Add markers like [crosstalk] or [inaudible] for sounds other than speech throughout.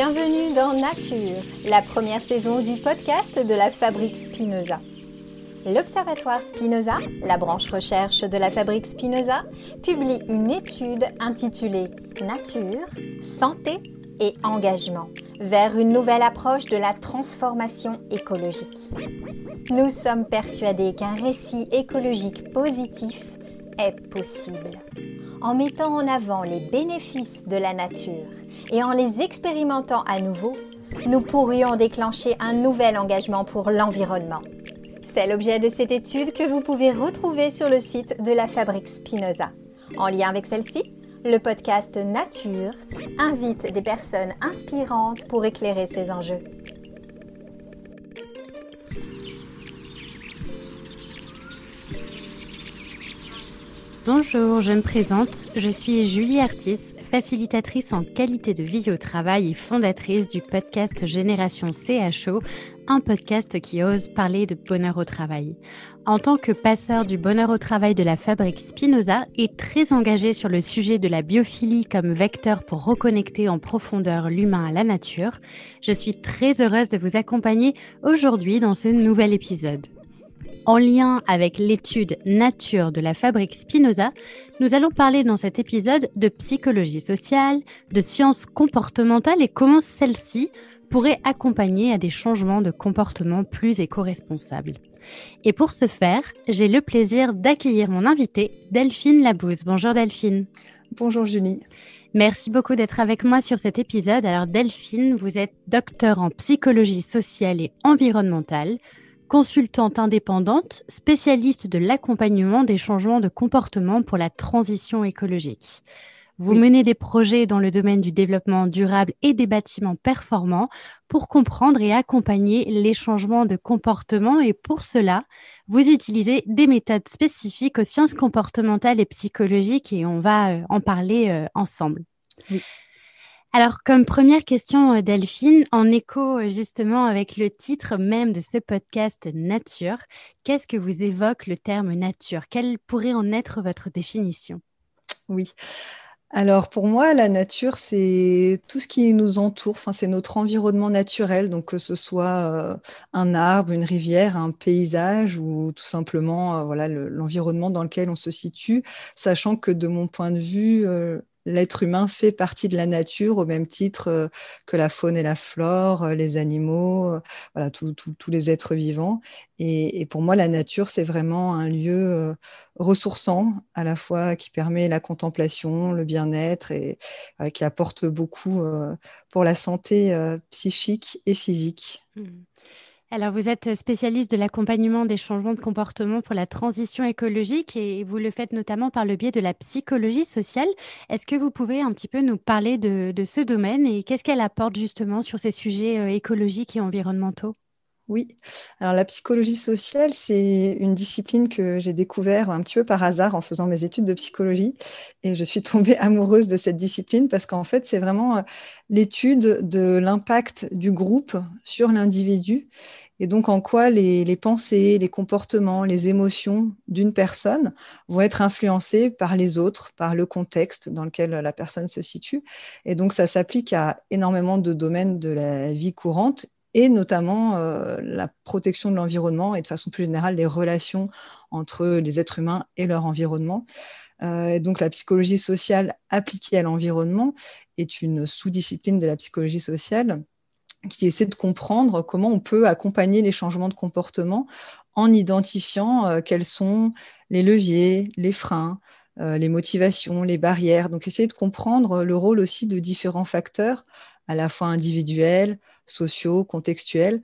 Bienvenue dans Nature, la première saison du podcast de la Fabrique Spinoza. L'Observatoire Spinoza, la branche recherche de la Fabrique Spinoza, publie une étude intitulée Nature, santé et engagement vers une nouvelle approche de la transformation écologique. Nous sommes persuadés qu'un récit écologique positif est possible en mettant en avant les bénéfices de la nature et en les expérimentant à nouveau, nous pourrions déclencher un nouvel engagement pour l'environnement. C'est l'objet de cette étude que vous pouvez retrouver sur le site de la Fabrique Spinoza. En lien avec celle-ci, le podcast Nature invite des personnes inspirantes pour éclairer ces enjeux. Bonjour, je me présente. Je suis Julie Artis, facilitatrice en qualité de vie au travail et fondatrice du podcast Génération CHO, un podcast qui ose parler de bonheur au travail. En tant que passeur du bonheur au travail de la fabrique Spinoza et très engagée sur le sujet de la biophilie comme vecteur pour reconnecter en profondeur l'humain à la nature, je suis très heureuse de vous accompagner aujourd'hui dans ce nouvel épisode. En lien avec l'étude Nature de la fabrique Spinoza, nous allons parler dans cet épisode de psychologie sociale, de sciences comportementales et comment celles-ci pourraient accompagner à des changements de comportement plus éco-responsables. Et pour ce faire, j'ai le plaisir d'accueillir mon invité, Delphine Labouze. Bonjour Delphine. Bonjour Julie. Merci beaucoup d'être avec moi sur cet épisode. Alors Delphine, vous êtes docteur en psychologie sociale et environnementale consultante indépendante, spécialiste de l'accompagnement des changements de comportement pour la transition écologique. Vous menez des projets dans le domaine du développement durable et des bâtiments performants pour comprendre et accompagner les changements de comportement et pour cela, vous utilisez des méthodes spécifiques aux sciences comportementales et psychologiques et on va euh, en parler euh, ensemble. Oui. Alors, comme première question, euh, Delphine, en écho euh, justement avec le titre même de ce podcast Nature, qu'est-ce que vous évoque le terme nature? Quelle pourrait en être votre définition? Oui. Alors pour moi, la nature, c'est tout ce qui nous entoure, enfin, c'est notre environnement naturel, donc que ce soit euh, un arbre, une rivière, un paysage ou tout simplement voilà, l'environnement dans lequel on se situe, sachant que de mon point de vue, l'être humain fait partie de la nature au même titre euh, que la faune et la flore, euh, les animaux, euh, voilà, tous les êtres vivants. Et, pour moi, la nature, c'est vraiment un lieu ressourçant, à la fois qui permet la contemplation, le bien-être et qui apporte beaucoup pour la santé psychique et physique. Mmh. Alors, vous êtes spécialiste de l'accompagnement des changements de comportement pour la transition écologique et vous le faites notamment par le biais de la psychologie sociale. Est-ce que vous pouvez un petit peu nous parler de, ce domaine et qu'est-ce qu'elle apporte justement sur ces sujets euh, écologiques et environnementaux? Oui, alors la psychologie sociale, c'est une discipline que j'ai découvert un petit peu par hasard en faisant mes études de psychologie. Et je suis tombée [laughs] amoureuse de cette discipline parce qu'en fait, c'est vraiment euh, l'étude de l'impact du groupe sur l'individu et donc en quoi les, les, pensées, les comportements, les émotions d'une personne vont être influencées par les autres, par le contexte dans lequel la personne se situe. Et donc ça s'applique à énormément de domaines de la vie courante et notamment euh, la protection de l'environnement et de façon plus générale les relations entre les êtres humains et leur environnement. Euh, donc la psychologie sociale appliquée à l'environnement est une sous-discipline de la psychologie sociale qui essaie de comprendre comment on peut accompagner les changements de comportement en identifiant euh, quels sont les leviers, les freins, les motivations, les barrières. Donc essayer de comprendre le rôle aussi de différents facteurs à la fois individuels, sociaux, contextuels,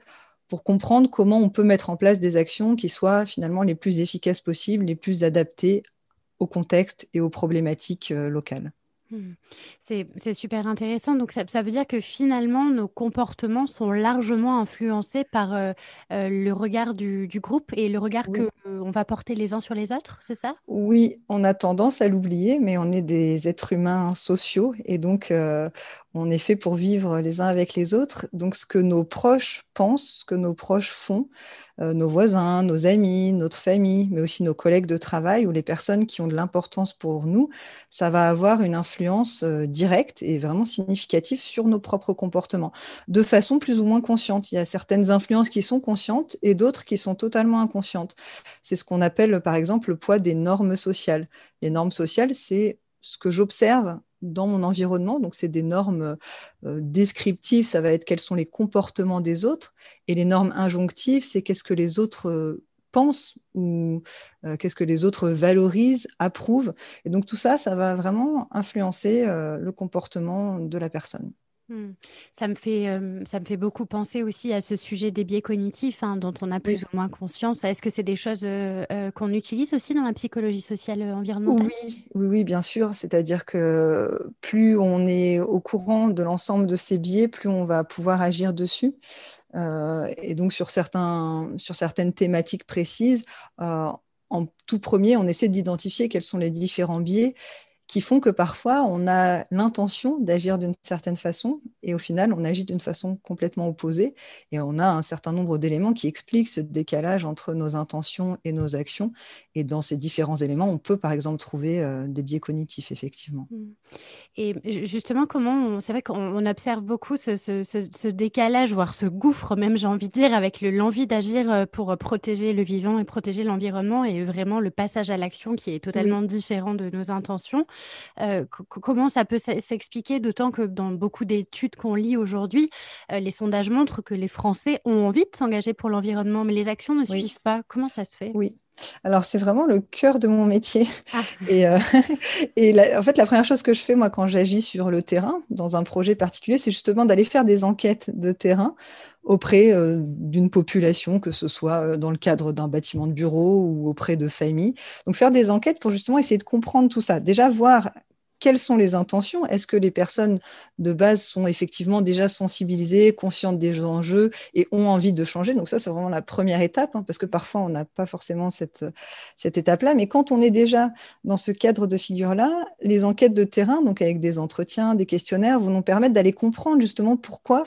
pour comprendre comment on peut mettre en place des actions qui soient finalement les plus efficaces possibles, les plus adaptées au contexte et aux problématiques euh, locales. Hmm. C'est super intéressant. Donc, ça, veut dire que finalement, nos comportements sont largement influencés par euh, euh, le regard du, groupe et le regard que qu'on va porter les uns sur les autres, c'est ça? Oui, on a tendance à l'oublier, mais on est des êtres humains sociaux et donc on est fait pour vivre les uns avec les autres. Donc, ce que nos proches pensent, ce que nos proches font, euh, nos voisins, nos amis, notre famille, mais aussi nos collègues de travail ou les personnes qui ont de l'importance pour nous, ça va avoir une influence euh, directe et vraiment significative sur nos propres comportements, de façon plus ou moins consciente. Il y a certaines influences qui sont conscientes et d'autres qui sont totalement inconscientes. C'est ce qu'on appelle, par exemple, le poids des normes sociales. Les normes sociales, c'est ce que j'observe dans mon environnement. Donc, c'est des normes euh, descriptives, ça va être quels sont les comportements des autres. Et les normes injonctives, c'est qu'est-ce que les autres euh, pensent ou euh, qu'est-ce que les autres valorisent, approuvent. Et donc, tout ça, ça va vraiment influencer le comportement de la personne. Mmh. Ça me fait, ça me fait beaucoup penser aussi à ce sujet des biais cognitifs hein, dont on a plus ou moins conscience. Est-ce que c'est des choses qu'on utilise aussi dans la psychologie sociale environnementale? Oui, oui, oui, bien sûr. C'est-à-dire que plus on est au courant de l'ensemble de ces biais, plus on va pouvoir agir dessus. et donc sur, certains, sur certaines thématiques précises, en tout premier, on essaie d'identifier quels sont les différents biais qui font que parfois on a l'intention d'agir d'une certaine façon et au final on agit d'une façon complètement opposée et on a un certain nombre d'éléments qui expliquent ce décalage entre nos intentions et nos actions et dans ces différents éléments on peut par exemple trouver euh, des biais cognitifs effectivement. Mmh. Et justement comment c'est vrai qu'on observe beaucoup ce, décalage voire ce gouffre même j'ai envie de dire avec l'envie d'agir euh, pour protéger le vivant et protéger l'environnement et vraiment le passage à l'action qui est totalement différent de nos intentions. Euh, comment ça peut s'expliquer, d'autant que dans beaucoup d'études qu'on lit aujourd'hui, euh, les sondages montrent que les Français ont envie de s'engager pour l'environnement, mais les actions ne suivent pas. Comment ça se fait? Oui. Alors, c'est vraiment le cœur de mon métier. Ah. [laughs] Et, euh, [laughs] en fait, la première chose que je fais, moi, quand j'agis sur le terrain, dans un projet particulier, c'est justement d'aller faire des enquêtes de terrain auprès euh, d'une population, que ce soit euh, dans le cadre d'un bâtiment de bureau ou auprès de familles. Donc, faire des enquêtes pour justement essayer de comprendre tout ça. Déjà, voir quelles sont les intentions? Est-ce que les personnes de base sont effectivement déjà sensibilisées, conscientes des enjeux et ont envie de changer? Donc ça, c'est vraiment la première étape, hein, parce que parfois, on n'a pas forcément cette, cette étape-là. Mais quand on est déjà dans ce cadre de figure-là, les enquêtes de terrain, donc avec des entretiens, des questionnaires, vont nous permettre d'aller comprendre justement pourquoi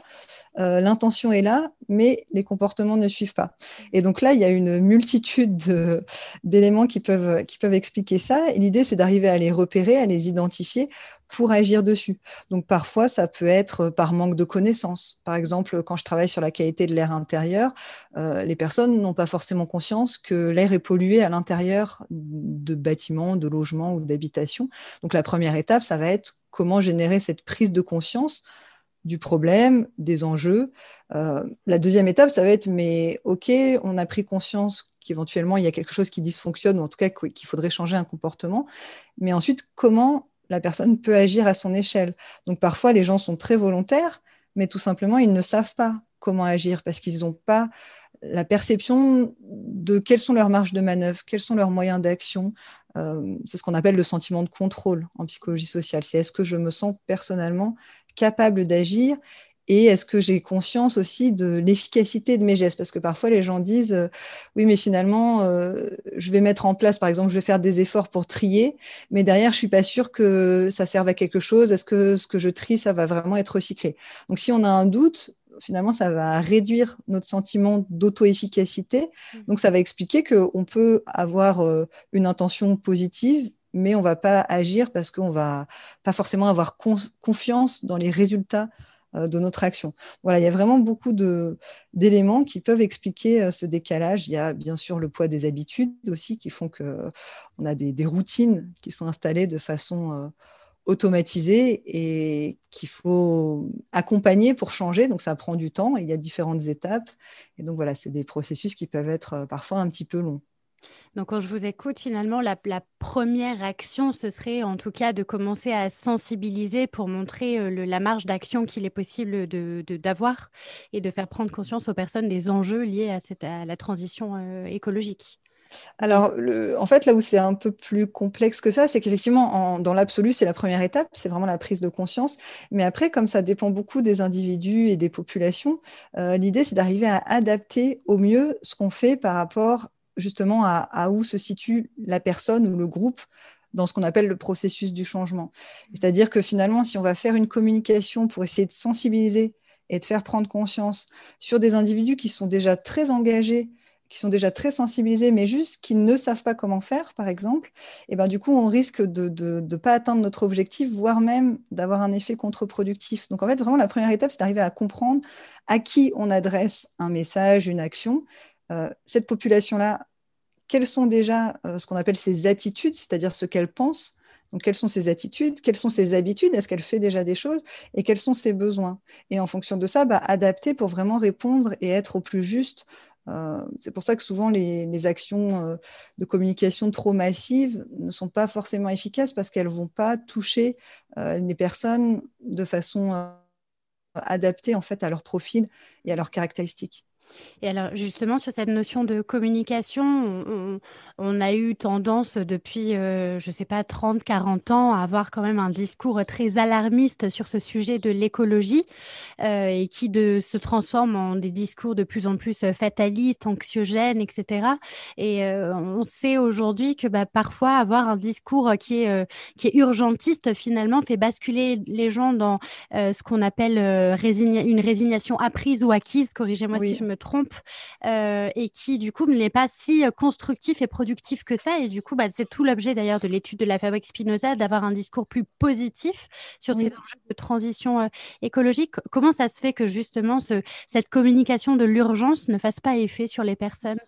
euh, l'intention est là, mais les comportements ne suivent pas. Et donc là, il y a une multitude d'éléments qui peuvent, qui peuvent expliquer ça. Et l'idée, c'est d'arriver à les repérer, à les identifier pour agir dessus. Donc parfois, ça peut être par manque de connaissances. Par exemple, quand je travaille sur la qualité de l'air intérieur, euh, les personnes n'ont pas forcément conscience que l'air est pollué à l'intérieur de bâtiments, de logements ou d'habitations. Donc la première étape, ça va être comment générer cette prise de conscience du problème, des enjeux. Euh, la deuxième étape, ça va être, mais OK, on a pris conscience qu'éventuellement, il y a quelque chose qui dysfonctionne, ou en tout cas qu'il faudrait changer un comportement. Mais ensuite, comment la personne peut agir à son échelle Donc parfois, les gens sont très volontaires, mais tout simplement, ils ne savent pas comment agir parce qu'ils n'ont pas la perception de quelles sont leurs marges de manœuvre, quels sont leurs moyens d'action. Euh, c'est ce qu'on appelle le sentiment de contrôle en psychologie sociale. C'est est-ce que je me sens personnellement capable d'agir et est-ce que j'ai conscience aussi de l'efficacité de mes gestes? Parce que parfois les gens disent euh, oui, mais finalement, euh, je vais mettre en place, par exemple, je vais faire des efforts pour trier, mais derrière, je suis pas sûre que ça serve à quelque chose. Est-ce que ce que je trie, ça va vraiment être recyclé? Donc, si on a un doute, finalement, ça va réduire notre sentiment d'auto-efficacité. Mmh. Donc, ça va expliquer qu'on peut avoir euh, une intention positive mais on ne va pas agir parce qu'on ne va pas forcément avoir confiance dans les résultats de notre action. Voilà, il y a vraiment beaucoup d'éléments qui peuvent expliquer euh, ce décalage. Il y a bien sûr le poids des habitudes aussi qui font qu'on a des, routines qui sont installées de façon euh, automatisée et qu'il faut accompagner pour changer. Donc ça prend du temps, il y a différentes étapes. Et donc voilà, c'est des processus qui peuvent être parfois un petit peu longs. Donc, quand je vous écoute, finalement, la, première action, ce serait en tout cas de commencer à sensibiliser pour montrer euh, la marge d'action qu'il est possible d'avoir de, et de faire prendre conscience aux personnes des enjeux liés à, la transition euh, écologique. Alors, en fait, là où c'est un peu plus complexe que ça, c'est qu'effectivement, dans l'absolu, c'est la première étape, c'est vraiment la prise de conscience. Mais après, comme ça dépend beaucoup des individus et des populations, euh, l'idée, c'est d'arriver à adapter au mieux ce qu'on fait par rapport justement à, où se situe la personne ou le groupe dans ce qu'on appelle le processus du changement. C'est-à-dire que finalement, si on va faire une communication pour essayer de sensibiliser et de faire prendre conscience sur des individus qui sont déjà très engagés qui sont déjà très sensibilisés, mais juste qui ne savent pas comment faire, par exemple, et ben, du coup, on risque de ne pas atteindre notre objectif, voire même d'avoir un effet contre-productif. Donc, en fait, vraiment, la première étape, c'est d'arriver à comprendre à qui on adresse un message, une action. Euh, cette population-là, quelles sont déjà euh, ce qu'on appelle ses attitudes, c'est-à-dire ce qu'elle pense, donc, quelles sont ses attitudes, quelles sont ses habitudes, est-ce qu'elle fait déjà des choses? Et quels sont ses besoins? Et en fonction de ça, bah, adapter pour vraiment répondre et être au plus juste. Euh, c'est pour ça que souvent les, actions de communication trop massives ne sont pas forcément efficaces parce qu'elles ne vont pas toucher les personnes de façon adaptée en fait à leur profil et à leurs caractéristiques. Et alors, justement, sur cette notion de communication, on, a eu tendance depuis, euh, je ne sais pas, 30, 40 ans à avoir quand même un discours très alarmiste sur ce sujet de l'écologie euh, et qui de, se transforme en des discours de plus en plus euh, fatalistes, anxiogènes, etc. Et on sait aujourd'hui que bah, parfois avoir un discours qui est, qui est urgentiste, finalement, fait basculer les gens dans ce qu'on appelle une résignation apprise ou acquise, corrigez-moi si je me trompe, euh, et qui du coup n'est pas si euh, constructif et productif que ça. Et du coup, bah, c'est tout l'objet d'ailleurs de l'étude de la fabrique Spinoza, d'avoir un discours plus positif sur ces enjeux de transition euh, écologique. Comment ça se fait que justement ce, cette communication de l'urgence ne fasse pas effet sur les personnes?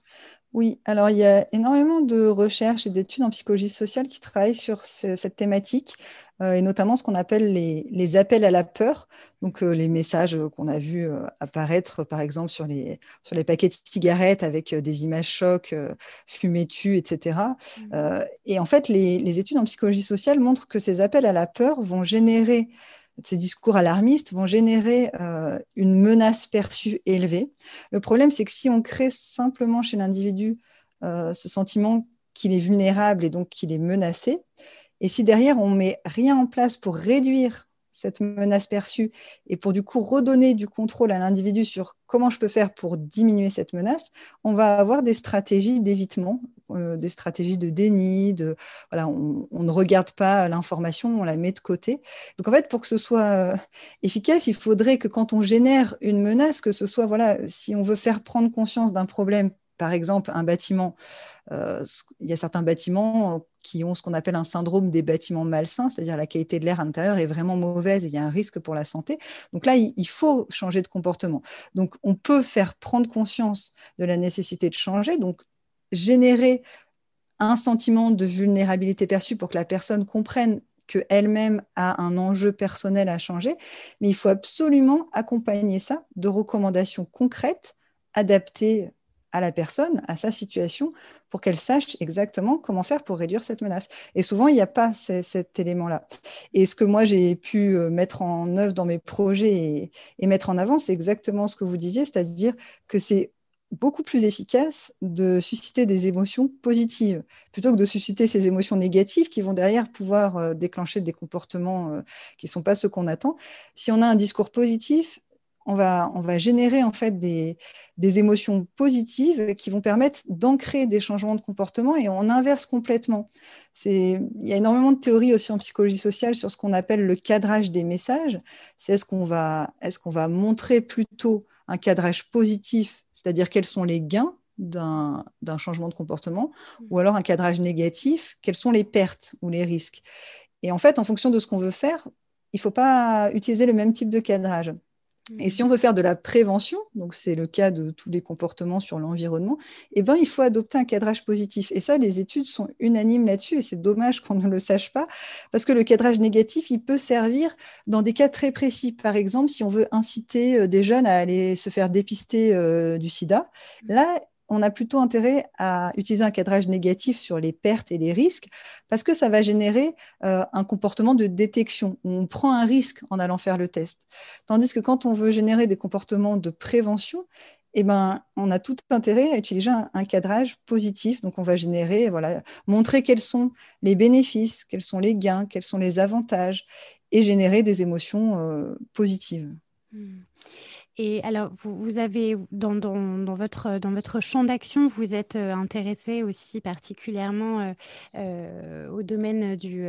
Oui, alors il y a énormément de recherches et d'études en psychologie sociale qui travaillent sur cette thématique, euh, et notamment ce qu'on appelle les, appels à la peur, donc euh, les messages qu'on a vus euh, apparaître, par exemple, sur les, sur les paquets de cigarettes avec des images chocs, fumées tu, etc. Mmh. et en fait, les, les études en psychologie sociale montrent que ces appels à la peur vont générer ces discours alarmistes vont générer euh, une menace perçue élevée. Le problème, c'est que si on crée simplement chez l'individu euh, ce sentiment qu'il est vulnérable et donc qu'il est menacé, et si derrière on met rien en place pour réduire cette menace perçue et pour du coup redonner du contrôle à l'individu sur comment je peux faire pour diminuer cette menace, on va avoir des stratégies d'évitement, euh, des stratégies de déni, de voilà, on, ne regarde pas l'information, on la met de côté. Donc en fait, pour que ce soit euh, efficace, il faudrait que quand on génère une menace, que ce soit voilà, si on veut faire prendre conscience d'un problème par exemple, un bâtiment, euh, il y a certains bâtiments qui ont ce qu'on appelle un syndrome des bâtiments malsains, c'est-à-dire la qualité de l'air à l'intérieur est vraiment mauvaise et il y a un risque pour la santé. Donc là, il, faut changer de comportement. Donc on peut faire prendre conscience de la nécessité de changer, donc générer un sentiment de vulnérabilité perçue pour que la personne comprenne qu'elle-même a un enjeu personnel à changer, mais il faut absolument accompagner ça de recommandations concrètes adaptées à la personne, à sa situation, pour qu'elle sache exactement comment faire pour réduire cette menace. Et souvent, il n'y a pas cet élément-là. Et ce que moi, j'ai pu euh, mettre en œuvre dans mes projets et, mettre en avant, c'est exactement ce que vous disiez, c'est-à-dire que c'est beaucoup plus efficace de susciter des émotions positives plutôt que de susciter ces émotions négatives qui vont derrière pouvoir euh, déclencher des comportements euh, qui ne sont pas ceux qu'on attend. Si on a un discours positif, on va, on va générer en fait des, émotions positives qui vont permettre d'ancrer des changements de comportement et on inverse complètement. Il y a énormément de théories aussi en psychologie sociale sur ce qu'on appelle le cadrage des messages. C'est est-ce qu'on va, est qu'on va montrer plutôt un cadrage positif, c'est-à-dire quels sont les gains d'un changement de comportement, ou alors un cadrage négatif, quelles sont les pertes ou les risques. Et en fait, en fonction de ce qu'on veut faire, il ne faut pas utiliser le même type de cadrage. Et si on veut faire de la prévention, donc c'est le cas de tous les comportements sur l'environnement, eh ben, il faut adopter un cadrage positif. Et ça, les études sont unanimes là-dessus, et c'est dommage qu'on ne le sache pas, parce que le cadrage négatif, il peut servir dans des cas très précis. Par exemple, si on veut inciter euh, des jeunes à aller se faire dépister euh, du sida, là, on a plutôt intérêt à utiliser un cadrage négatif sur les pertes et les risques parce que ça va générer euh, un comportement de détection. On prend un risque en allant faire le test. Tandis que quand on veut générer des comportements de prévention, eh ben, on a tout intérêt à utiliser un, cadrage positif. Donc, on va générer, voilà, montrer quels sont les bénéfices, quels sont les gains, quels sont les avantages et générer des émotions euh, positives. Mmh. Et alors, vous, avez, dans, dans, votre, dans votre champ d'action, vous êtes euh, intéressé aussi particulièrement euh, euh, au domaine du,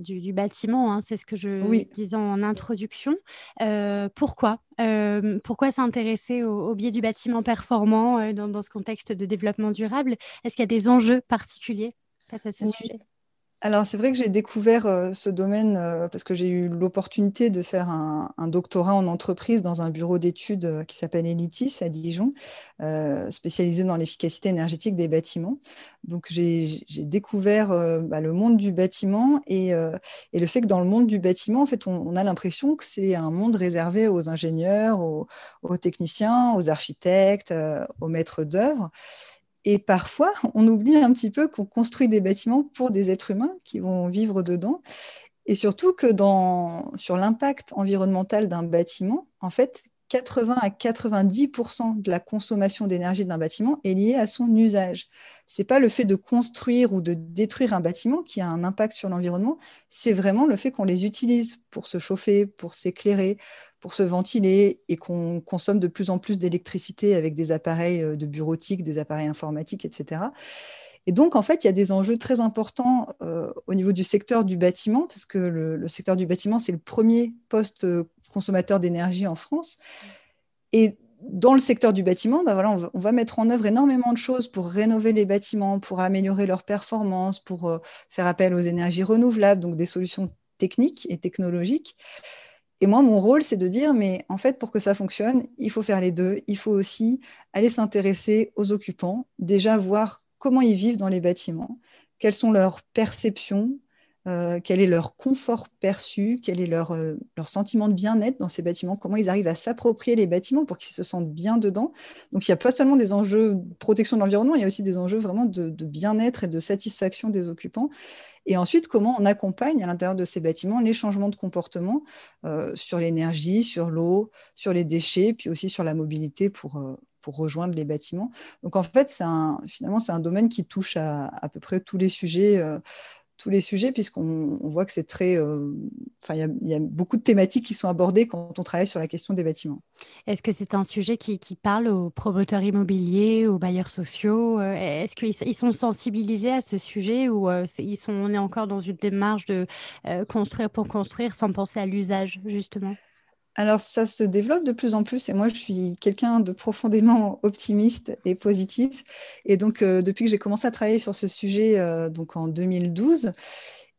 du, bâtiment, hein, c'est ce que je disais en introduction. pourquoi? Pourquoi s'intéresser au, biais du bâtiment performant dans, dans, ce contexte de développement durable? Est-ce qu'il y a des enjeux particuliers face à ce sujet? Alors, c'est vrai que j'ai découvert euh, ce domaine euh, parce que j'ai eu l'opportunité de faire un, doctorat en entreprise dans un bureau d'études euh, qui s'appelle Elitis à Dijon, spécialisé dans l'efficacité énergétique des bâtiments. Donc, j'ai découvert bah, le monde du bâtiment et, le fait que dans le monde du bâtiment, en fait, on, a l'impression que c'est un monde réservé aux ingénieurs, aux, aux techniciens, aux architectes, aux maîtres d'œuvre. Et parfois, on oublie un petit peu qu'on construit des bâtiments pour des êtres humains qui vont vivre dedans. Et surtout que sur l'impact environnemental d'un bâtiment, en fait, 80 à 90% de la consommation d'énergie d'un bâtiment est liée à son usage. Ce n'est pas le fait de construire ou de détruire un bâtiment qui a un impact sur l'environnement, c'est vraiment le fait qu'on les utilise pour se chauffer, pour s'éclairer, pour se ventiler et qu'on consomme de plus en plus d'électricité avec des appareils euh, de bureautique, des appareils informatiques, etc. Et donc, en fait, il y a des enjeux très importants euh, au niveau du secteur du bâtiment, parce que le, secteur du bâtiment, c'est le premier poste euh, consommateurs d'énergie en France. Et dans le secteur du bâtiment, bah voilà, on, va, mettre en œuvre énormément de choses pour rénover les bâtiments, pour améliorer leur performance, pour euh, faire appel aux énergies renouvelables, donc des solutions techniques et technologiques. Et moi, mon rôle, c'est de dire, mais en fait, pour que ça fonctionne, il faut faire les deux. Il faut aussi aller s'intéresser aux occupants, déjà voir comment ils vivent dans les bâtiments, quelles sont leurs perceptions, euh, quel est leur confort perçu, quel est leur, euh, leur sentiment de bien-être dans ces bâtiments, comment ils arrivent à s'approprier les bâtiments pour qu'ils se sentent bien dedans. Donc il n'y a pas seulement des enjeux de protection de l'environnement, il y a aussi des enjeux vraiment de, bien-être et de satisfaction des occupants. Et ensuite, comment on accompagne à l'intérieur de ces bâtiments les changements de comportement euh, sur l'énergie, sur l'eau, sur les déchets, puis aussi sur la mobilité pour, pour rejoindre les bâtiments. Donc en fait, un, finalement, c'est un domaine qui touche à, à peu près tous les sujets tous les sujets, puisqu'on voit que c'est très. Euh, enfin, il y, a beaucoup de thématiques qui sont abordées quand on travaille sur la question des bâtiments. Est-ce que c'est un sujet qui, parle aux promoteurs immobiliers, aux bailleurs sociaux euh, Est-ce qu'ils sont sensibilisés à ce sujet ou euh, ils sont, on est encore dans une démarche de construire pour construire sans penser à l'usage, justement? Alors, ça se développe de plus en plus et moi, je suis quelqu'un de profondément [laughs] optimiste et positif. Et donc, euh, depuis que j'ai commencé à travailler sur ce sujet euh, donc en 2012,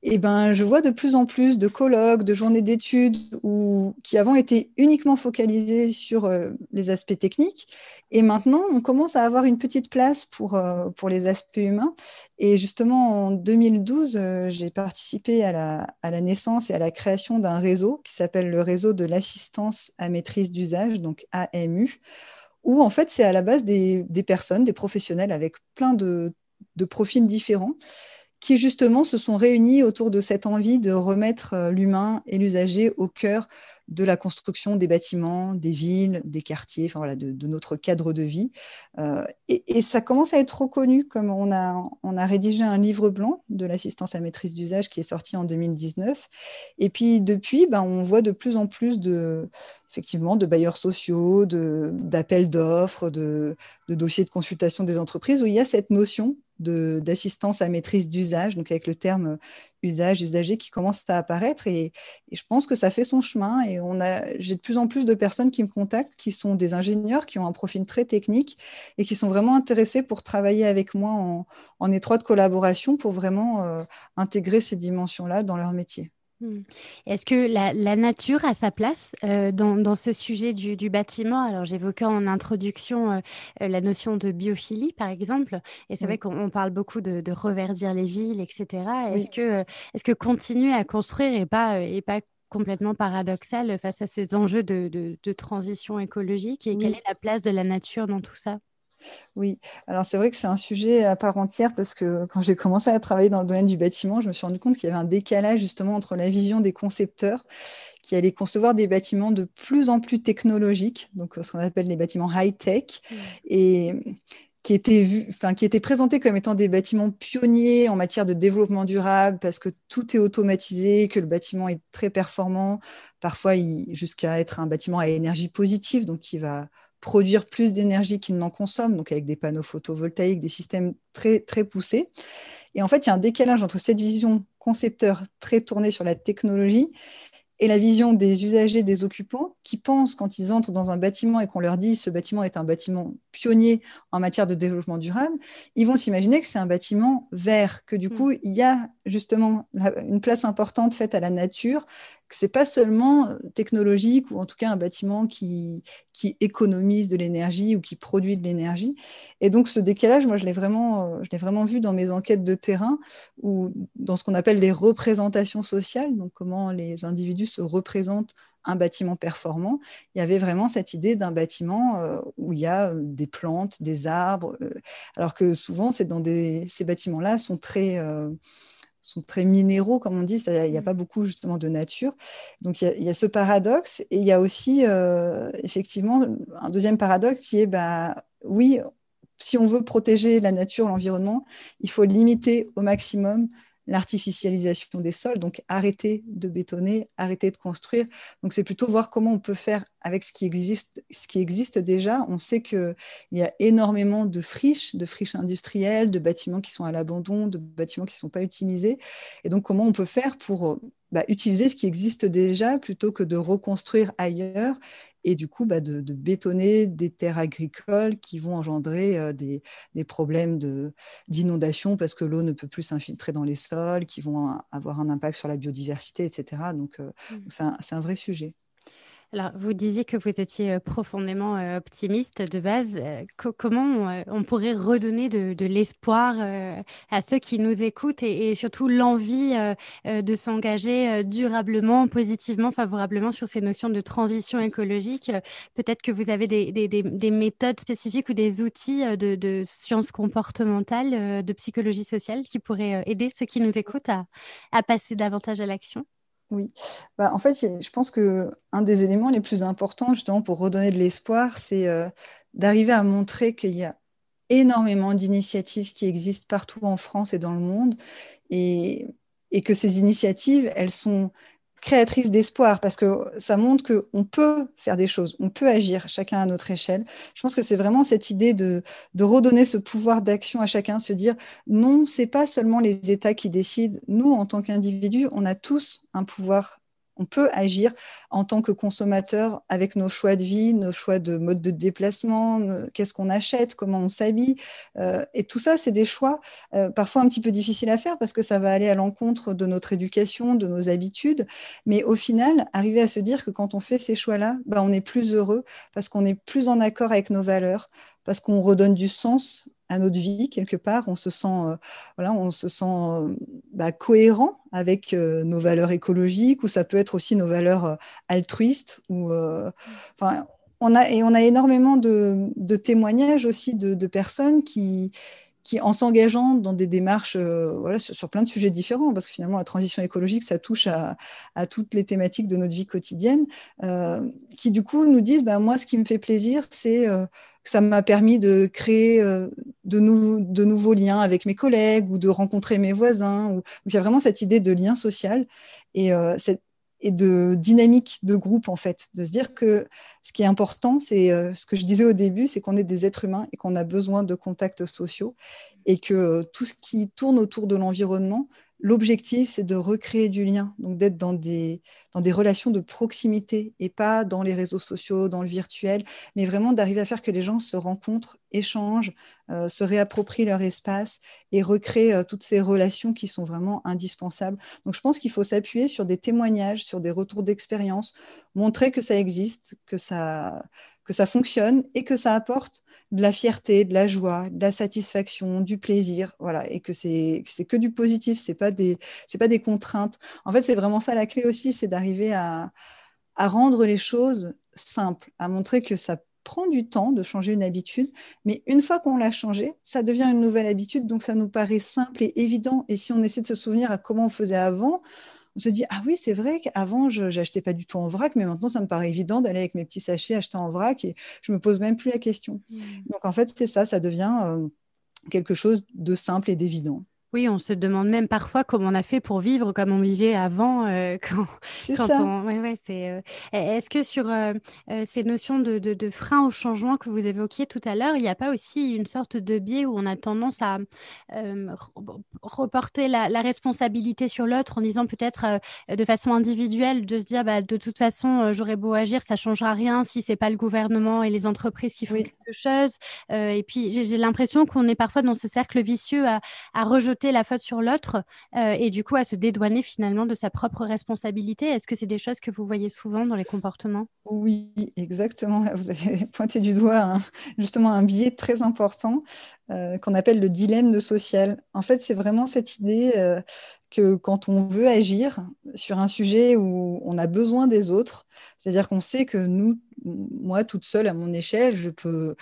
eh ben, je vois de plus en plus de colloques, de journées d'études qui avant étaient uniquement focalisées sur euh, les aspects techniques. Et maintenant, on commence à avoir une petite place pour, euh, pour les aspects humains. Et justement, en 2012, euh, j'ai participé à la, à la, naissance et à la création d'un réseau qui s'appelle le réseau de l'assistance à maîtrise d'usage, donc AMU, où en fait, c'est à la base des, des, personnes, des professionnels avec plein de, de profils différents qui justement se sont réunis autour de cette envie de remettre euh, l'humain et l'usager au cœur de la construction des bâtiments, des villes, des quartiers, enfin voilà, de, notre cadre de vie. Euh, et, ça commence à être reconnu, comme on a, on a rédigé un livre blanc de l'assistance à maîtrise d'usage qui est sorti en 2019. Et puis depuis, ben, on voit de plus en plus de, effectivement, de bailleurs sociaux, d'appels d'offres, de, de dossiers de consultation des entreprises où il y a cette notion d'assistance à maîtrise d'usage, donc avec le terme euh, usage, usager qui commence à apparaître. Et, je pense que ça fait son chemin. Et j'ai de plus en plus de personnes qui me contactent, qui sont des ingénieurs, qui ont un profil très technique et qui sont vraiment intéressés pour travailler avec moi en, étroite collaboration pour vraiment euh, intégrer ces dimensions-là dans leur métier. Hmm. Est-ce que la, nature a sa place euh, dans, ce sujet du, bâtiment? Alors, j'évoquais en introduction euh, euh, la notion de biophilie, par exemple, et c'est vrai qu'on parle beaucoup de, reverdir les villes, etc. Est-ce que, est que continuer à construire n'est pas, est pas complètement paradoxal face à ces enjeux de, transition écologique? Et quelle est la place de la nature dans tout ça? Oui, alors c'est vrai que c'est un sujet à part entière parce que quand j'ai commencé à travailler dans le domaine du bâtiment, je me suis rendu compte qu'il y avait un décalage justement entre la vision des concepteurs qui allaient concevoir des bâtiments de plus en plus technologiques, donc ce qu'on appelle les bâtiments high-tech, mmh. et, qui étaient, vus, enfin, qui étaient présentés comme étant des bâtiments pionniers en matière de développement durable parce que tout est automatisé, que le bâtiment est très performant, parfois jusqu'à être un bâtiment à énergie positive, donc qui va produire plus d'énergie qu'il n'en consomme, donc avec des panneaux photovoltaïques, des systèmes très, très poussés. Et en fait, il y a un décalage entre cette vision concepteur très tournée sur la technologie et la vision des usagers, des occupants, qui pensent quand ils entrent dans un bâtiment et qu'on leur dit ce bâtiment est un bâtiment pionnier en matière de développement durable, ils vont s'imaginer que c'est un bâtiment vert, que du mm. coup, il y a justement une place importante faite à la nature, que ce n'est pas seulement euh, technologique ou en tout cas un bâtiment qui, qui économise de l'énergie ou qui produit de l'énergie. Et donc ce décalage, moi je l'ai vraiment, euh, je l'ai vraiment vu dans mes enquêtes de terrain ou dans ce qu'on appelle les représentations sociales, donc comment les individus se représentent un bâtiment performant, il y avait vraiment cette idée d'un bâtiment euh, où il y a des plantes, des arbres, alors que souvent c'est dans des, ces bâtiments-là sont très sont très minéraux, comme on dit, il n'y a, mm. pas beaucoup justement de nature. Donc il y, a ce paradoxe, et il y a aussi euh, effectivement un deuxième paradoxe qui est, bah, oui, si on veut protéger la nature, l'environnement, il faut limiter au maximum l'artificialisation des sols, donc arrêter de bétonner, arrêter de construire. Donc c'est plutôt voir comment on peut faire avec ce qui existe, ce qui existe déjà. On sait qu'il y a énormément de friches, de friches industrielles, de bâtiments qui sont à l'abandon, de bâtiments qui ne sont pas utilisés. Et donc comment on peut faire pour bah, utiliser ce qui existe déjà plutôt que de reconstruire ailleurs et du coup bah, de, bétonner des terres agricoles qui vont engendrer euh, des, problèmes d'inondation parce que l'eau ne peut plus s'infiltrer dans les sols, qui vont avoir un impact sur la biodiversité, etc. Donc euh, mmh. c'est un, vrai sujet. Alors, vous disiez que vous étiez euh, profondément euh, optimiste de base. Euh, comment on pourrait redonner de, l'espoir à ceux qui nous écoutent et, surtout l'envie de s'engager durablement, positivement, favorablement sur ces notions de transition écologique? Peut-être que vous avez des, méthodes spécifiques ou des outils de, sciences comportementales, de psychologie sociale qui pourraient aider ceux qui nous écoutent à passer davantage à l'action? Oui, bah, en fait, je pense que un des éléments les plus importants, justement, pour redonner de l'espoir, c'est euh, d'arriver à montrer qu'il y a énormément d'initiatives qui existent partout en France et dans le monde, et, et que ces initiatives, elles sont créatrice d'espoir parce que ça montre qu'on peut faire des choses, on peut agir chacun à notre échelle. Je pense que c'est vraiment cette idée de, de redonner ce pouvoir d'action à chacun, se dire non, c'est pas seulement les États qui décident. Nous, en tant qu'individus, on a tous un pouvoir on peut agir en tant que consommateur avec nos choix de vie, nos choix de mode de déplacement, qu'est-ce qu'on achète, comment on s'habille. Euh, et tout ça, c'est des choix euh, parfois un petit peu difficiles à faire parce que ça va aller à l'encontre de notre éducation, de nos habitudes. Mais au final, arriver à se dire que quand on fait ces choix-là, bah, on est plus heureux parce qu'on est plus en accord avec nos valeurs, parce qu'on redonne du sens notre vie quelque part. On se sent, euh, voilà, on se sent euh, bah, cohérent avec euh, nos valeurs écologiques ou ça peut être aussi nos valeurs altruistes. Ou, on a, et on a énormément de, témoignages aussi de personnes qui, qui, en s'engageant dans des démarches euh, sur, plein de sujets différents, parce que finalement, la transition écologique, ça touche à, toutes les thématiques de notre vie quotidienne, euh, qui du coup nous disent, bah, moi, ce qui me fait plaisir, c'est euh, que ça m'a permis de créer de, nouveaux liens avec mes collègues ou de rencontrer mes voisins. Donc, il y a vraiment cette idée de lien social. Et cette, et de dynamique de groupe, en fait. De se dire que ce qui est important, c'est euh, ce que je disais au début, c'est qu'on est des êtres humains et qu'on a besoin de contacts sociaux et que euh, tout ce qui tourne autour de l'environnement, L'objectif, c'est de recréer du lien, donc d'être dans des, relations de proximité et pas dans les réseaux sociaux, dans le virtuel, mais vraiment d'arriver à faire que les gens se rencontrent, échangent, euh, se réapproprient leur espace et recréent euh, toutes ces relations qui sont vraiment indispensables. Donc je pense qu'il faut s'appuyer sur des témoignages, sur des retours d'expérience, montrer que ça existe, que ça, que ça fonctionne et que ça apporte de la fierté, de la joie, de la satisfaction, du plaisir, voilà, et que c'est que du positif, c'est pas des pas des contraintes. En fait, c'est vraiment ça la clé aussi, c'est d'arriver à, à rendre les choses simples, à montrer que ça prend du temps de changer une habitude, mais une fois qu'on l'a changé, ça devient une nouvelle habitude, donc ça nous paraît simple et évident. Et si on essaie de se souvenir à comment on faisait avant, on se dit ah oui c'est vrai qu'avant je n'achetais pas du tout en vrac mais maintenant ça me paraît évident d'aller avec mes petits sachets acheter en vrac et je me pose même plus la question mmh. donc en fait c'est ça ça devient euh, quelque chose de simple et d'évident oui, on se demande même parfois comment on a fait pour vivre comme on vivait avant. Euh, [laughs] quand, quand ça. on... ouais, c'est, euh, Est-ce que sur euh, ces notions de, de, frein au changement que vous évoquiez tout à l'heure, il n'y a pas aussi une sorte de biais où on a tendance à reporter la, la, responsabilité sur l'autre en disant peut-être de façon individuelle de se dire bah, de toute façon j'aurais beau agir, ça ne changera rien si ce n'est pas le gouvernement et les entreprises qui font quelque chose. et puis j'ai, l'impression qu'on est parfois dans ce cercle vicieux à, à rejeter la faute sur l'autre euh, et du coup à se dédouaner finalement de sa propre responsabilité. Est-ce que c'est des choses que vous voyez souvent dans les comportements? Oui, exactement. vous avez [laughs] pointé du doigt justement un biais très important euh, qu'on appelle le dilemme de social. En fait, c'est vraiment cette idée euh, que quand on veut agir sur un sujet où on a besoin des autres, c'est-à-dire qu'on sait que nous, moi, toute seule à mon échelle, je peux,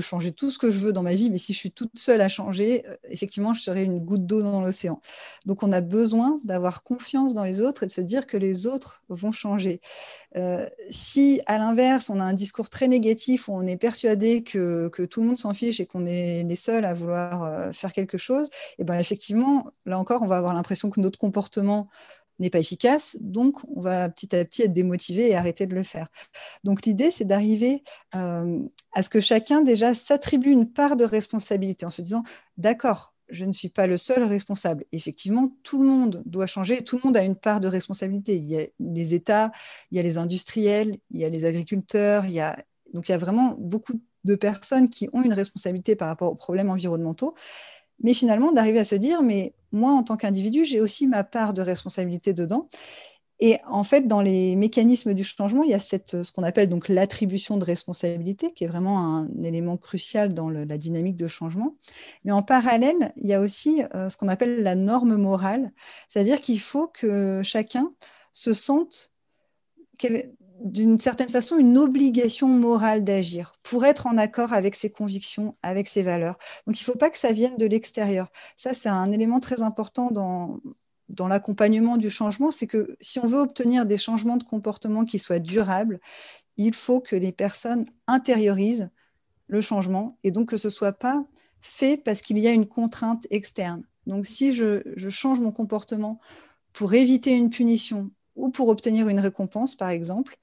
changer tout ce que je veux dans ma vie, mais si je suis toute seule à changer, euh, effectivement, je serai une goutte d'eau dans l'océan. Donc, on a besoin d'avoir confiance dans les autres et de se dire que les autres vont changer. Euh, si, à l'inverse, on a un discours très négatif où on est persuadé que, que tout le monde s'en fiche et qu'on est les seuls à vouloir euh, faire quelque chose, et eh ben effectivement, là encore, on va avoir l'impression que notre comportement n'est pas efficace, donc on va petit à petit être démotivé et arrêter de le faire. Donc l'idée, c'est d'arriver euh, à ce que chacun déjà s'attribue une part de responsabilité en se disant, d'accord, je ne suis pas le seul responsable. Effectivement, tout le monde doit changer, tout le monde a une part de responsabilité. Il y a les États, il y a les industriels, il y a les agriculteurs, il y a... donc il y a vraiment beaucoup de personnes qui ont une responsabilité par rapport aux problèmes environnementaux mais finalement d'arriver à se dire, mais moi, en tant qu'individu, j'ai aussi ma part de responsabilité dedans. Et en fait, dans les mécanismes du changement, il y a cette, ce qu'on appelle donc l'attribution de responsabilité, qui est vraiment un élément crucial dans la dynamique de changement. Mais en parallèle, il y a aussi euh, ce qu'on appelle la norme morale, c'est-à-dire qu'il faut que chacun se sente d'une certaine façon une obligation morale d'agir pour être en accord avec ses convictions, avec ses valeurs. Donc il ne faut pas que ça vienne de l'extérieur. Ça, c'est un élément très important dans, dans l'accompagnement du changement, c'est que si on veut obtenir des changements de comportement qui soient durables, il faut que les personnes intériorisent le changement et donc que ce ne soit pas fait parce qu'il y a une contrainte externe. Donc si je, je change mon comportement pour éviter une punition ou pour obtenir une récompense, par exemple,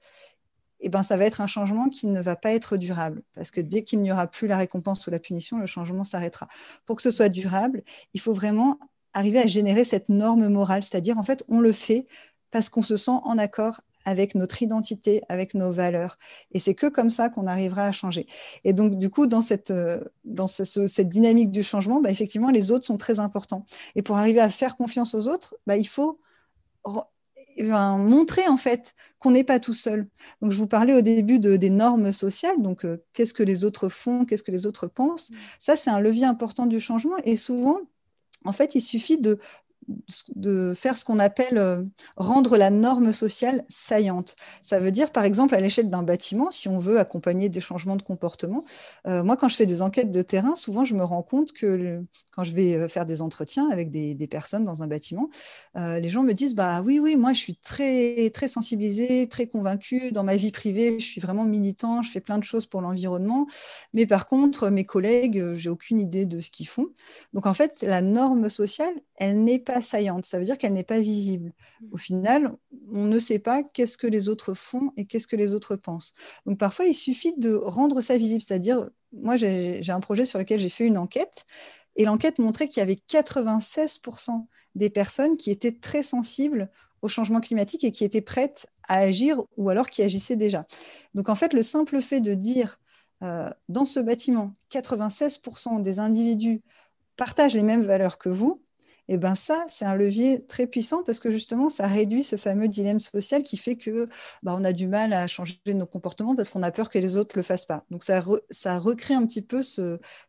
eh ben, ça va être un changement qui ne va pas être durable. Parce que dès qu'il n'y aura plus la récompense ou la punition, le changement s'arrêtera. Pour que ce soit durable, il faut vraiment arriver à générer cette norme morale, c'est-à-dire en fait, on le fait parce qu'on se sent en accord avec notre identité, avec nos valeurs. Et c'est que comme ça qu'on arrivera à changer. Et donc, du coup, dans cette, euh, dynamique du changement, bah, effectivement, les autres sont très importants. Et pour arriver à faire confiance aux autres, bah, il faut montrer en fait qu'on n'est pas tout seul. Donc je vous parlais au début de, des normes sociales, donc euh, qu'est-ce que les autres font, qu'est-ce que les autres pensent? Mm. Ça, c'est un levier important du changement et souvent, en fait, il suffit de, de faire ce qu'on appelle euh, rendre la norme sociale saillante. Ça veut dire, par exemple, à l'échelle d'un bâtiment, si on veut accompagner des changements de comportement, euh, moi, quand je fais des enquêtes de terrain, souvent, je me rends compte que quand je vais euh, faire des entretiens avec des, personnes dans un bâtiment, les gens me disent, bah oui, oui, moi, je suis très, très sensibilisée, très convaincue. Dans ma vie privée, je suis vraiment militant, je fais plein de choses pour l'environnement. Mais par contre, mes collègues, j'ai aucune idée de ce qu'ils font. Donc, en fait, la norme sociale, elle n'est pas saillante, ça veut dire qu'elle n'est pas visible. Au final, on ne sait pas qu'est-ce que les autres font et qu'est-ce que les autres pensent. Donc parfois, il suffit de rendre ça visible, c'est-à-dire, moi j'ai un projet sur lequel j'ai fait une enquête, et l'enquête montrait qu'il y avait 96% des personnes qui étaient très sensibles au changement climatique et qui étaient prêtes à agir ou alors qui agissaient déjà. Donc en fait, le simple fait de dire euh, dans ce bâtiment, 96% des individus partagent les mêmes valeurs que vous, et ben ça, c'est un levier très puissant parce que justement, ça réduit ce fameux dilemme social qui fait que bah, on a du mal à changer nos comportements parce qu'on a peur que les autres ne le fassent pas. Donc ça, ça recrée un petit peu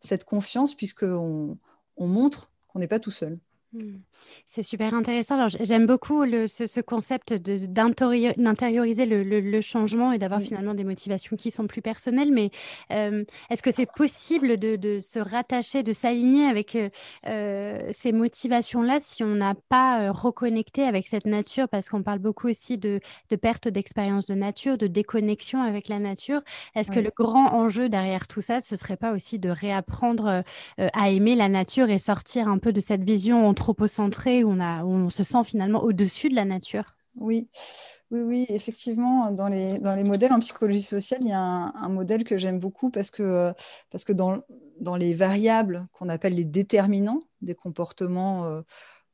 cette confiance puisqu'on on montre qu'on n'est pas tout seul. Hmm. C'est super intéressant. j'aime beaucoup ce, concept d'intérioriser le, changement et d'avoir finalement des motivations qui sont plus personnelles. Mais euh, est-ce que c'est possible de, se rattacher, de s'aligner avec euh, euh, ces motivations-là si on n'a pas reconnecté avec cette nature? Parce qu'on parle beaucoup aussi de, perte d'expérience de nature, de déconnexion avec la nature. Est-ce que le grand enjeu derrière tout ça, ce serait pas aussi de réapprendre à aimer la nature et sortir un peu de cette vision anthropocentré où on, a, on se sent finalement au-dessus de la nature. Oui. Oui, oui, effectivement, dans les, dans les modèles en psychologie sociale, il y a un, modèle que j'aime beaucoup parce que, parce que dans, dans les variables qu'on appelle les déterminants des comportements euh,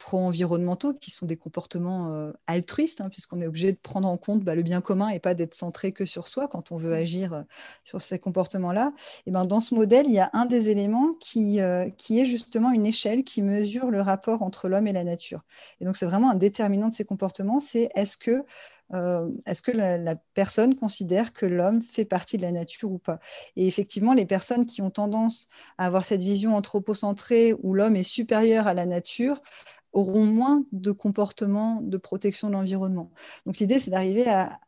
pro-environnementaux, qui sont des comportements euh, altruistes, hein, puisqu'on est obligé de prendre en compte bah, le bien commun et pas d'être centré que sur soi quand on veut mmh. agir euh, sur ces comportements-là. Et ben, dans ce modèle, il y a un des éléments qui, euh, qui est justement une échelle qui mesure le rapport entre l'homme et la nature. Et donc, c'est vraiment un déterminant de ces comportements, c'est est-ce que est-ce que la, la, personne considère que l'homme fait partie de la nature ou pas? Et effectivement, les personnes qui ont tendance à avoir cette vision anthropocentrée où l'homme est supérieur à la nature auront moins de comportements de protection de l'environnement. Donc l'idée, c'est d'arriver à,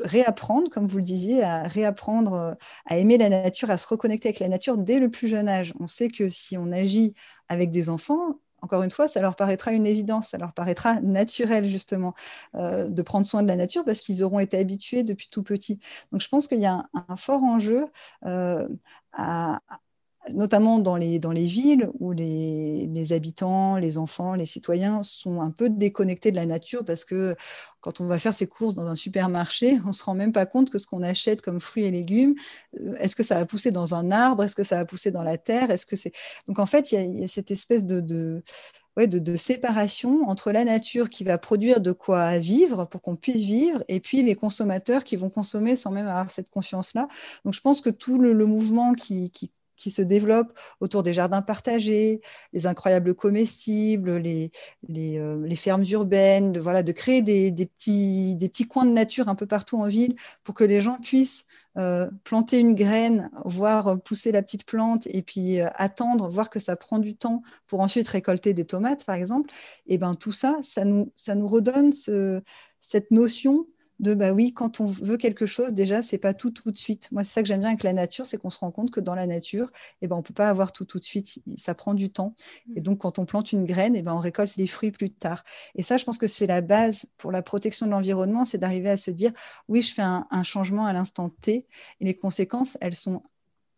réapprendre, comme vous le disiez, à réapprendre euh, à aimer la nature, à se reconnecter avec la nature dès le plus jeune âge. On sait que si on agit avec des enfants, encore une fois, ça leur paraîtra une évidence, ça leur paraîtra naturel justement euh, de prendre soin de la nature parce qu'ils auront été habitués depuis tout petit. Donc je pense qu'il y a un, fort enjeu euh, à, notamment dans les, dans les villes où les, les, habitants, les enfants, les citoyens sont un peu déconnectés de la nature parce que quand on va faire ses courses dans un supermarché, on ne se rend même pas compte que ce qu'on achète comme fruits et légumes, euh, est-ce que ça va pousser dans un arbre Est-ce que ça va pousser dans la terre Est-ce que c'est Donc en fait, il y, a cette espèce de, de de, de, séparation entre la nature qui va produire de quoi vivre pour qu'on puisse vivre et puis les consommateurs qui vont consommer sans même avoir cette conscience-là. Donc je pense que tout le, mouvement qui, qui, qui se développent autour des jardins partagés, les incroyables comestibles, les, euh, fermes urbaines, de, créer des, petits, coins de nature un peu partout en ville pour que les gens puissent euh, planter une graine, voir pousser la petite plante et puis euh, attendre, voir que ça prend du temps pour ensuite récolter des tomates, par exemple. Et ben tout ça, ça nous, redonne ce, cette notion de bah oui, quand on veut quelque chose, déjà, c'est pas tout tout de suite. Moi, c'est ça que j'aime bien avec la nature, c'est qu'on se rend compte que dans la nature, eh ben, on peut pas avoir tout tout de suite. Ça prend du temps. Et mmh. donc, quand on plante une graine, eh ben, on récolte les fruits plus tard. Et ça, je pense que c'est la base pour la protection de l'environnement, c'est d'arriver à se dire, oui, je fais un, changement à l'instant T, et les conséquences, elles sont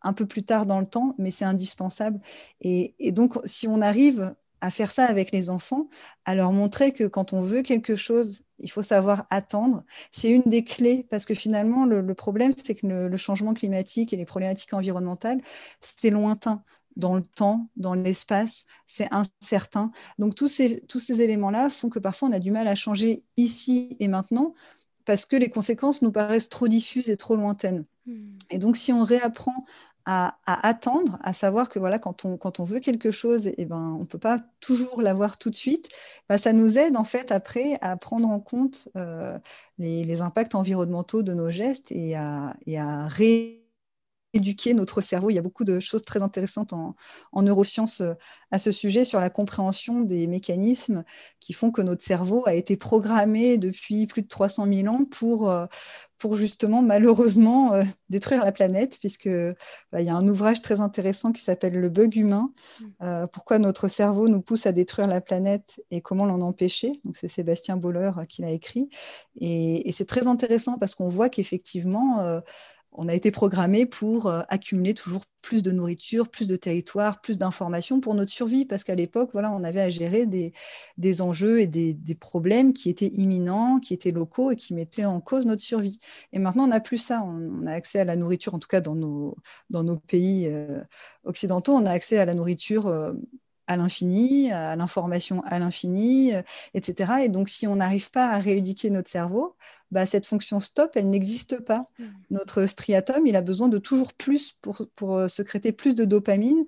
un peu plus tard dans le temps, mais c'est indispensable. Et, et donc, si on arrive à faire ça avec les enfants, à leur montrer que quand on veut quelque chose, il faut savoir attendre. C'est une des clés parce que finalement, le, problème, c'est que le, changement climatique et les problématiques environnementales, c'est lointain dans le temps, dans l'espace, c'est incertain. Donc tous ces, tous ces éléments-là font que parfois on a du mal à changer ici et maintenant parce que les conséquences nous paraissent trop diffuses et trop lointaines. Hmm. Et donc si on réapprend à, attendre, à savoir que voilà, quand on, quand on veut quelque chose, et eh ben, on ne peut pas toujours l'avoir tout de suite, bah, ça nous aide en fait après à prendre en compte euh, les, impacts environnementaux de nos gestes et à, et à éduquer notre cerveau. Il y a beaucoup de choses très intéressantes en, neurosciences euh, à ce sujet sur la compréhension des mécanismes qui font que notre cerveau a été programmé depuis plus de 300 000 ans pour, euh, pour justement malheureusement euh, détruire la planète, puisque bah, il y a un ouvrage très intéressant qui s'appelle Le bug humain, mmh. pourquoi notre cerveau nous pousse à détruire la planète et comment l'en empêcher. Donc c'est Sébastien Boller qui l'a écrit. Et, et c'est très intéressant parce qu'on voit qu'effectivement, on a été programmé pour euh, accumuler toujours plus de nourriture, plus de territoire, plus d'informations pour notre survie, parce qu'à l'époque, on avait à gérer des, enjeux et des, problèmes qui étaient imminents, qui étaient locaux et qui mettaient en cause notre survie. Et maintenant, on n'a plus ça. On, a accès à la nourriture, en tout cas dans nos, dans nos pays euh, occidentaux, on a accès à la nourriture. Euh, à l'infini, à l'information à l'infini, euh, etc. Et donc, si on n'arrive pas à rééduquer notre cerveau, bah, cette fonction stop, elle n'existe pas. Mmh. Notre striatum, il a besoin de toujours plus pour, pour euh, secréter plus de dopamine.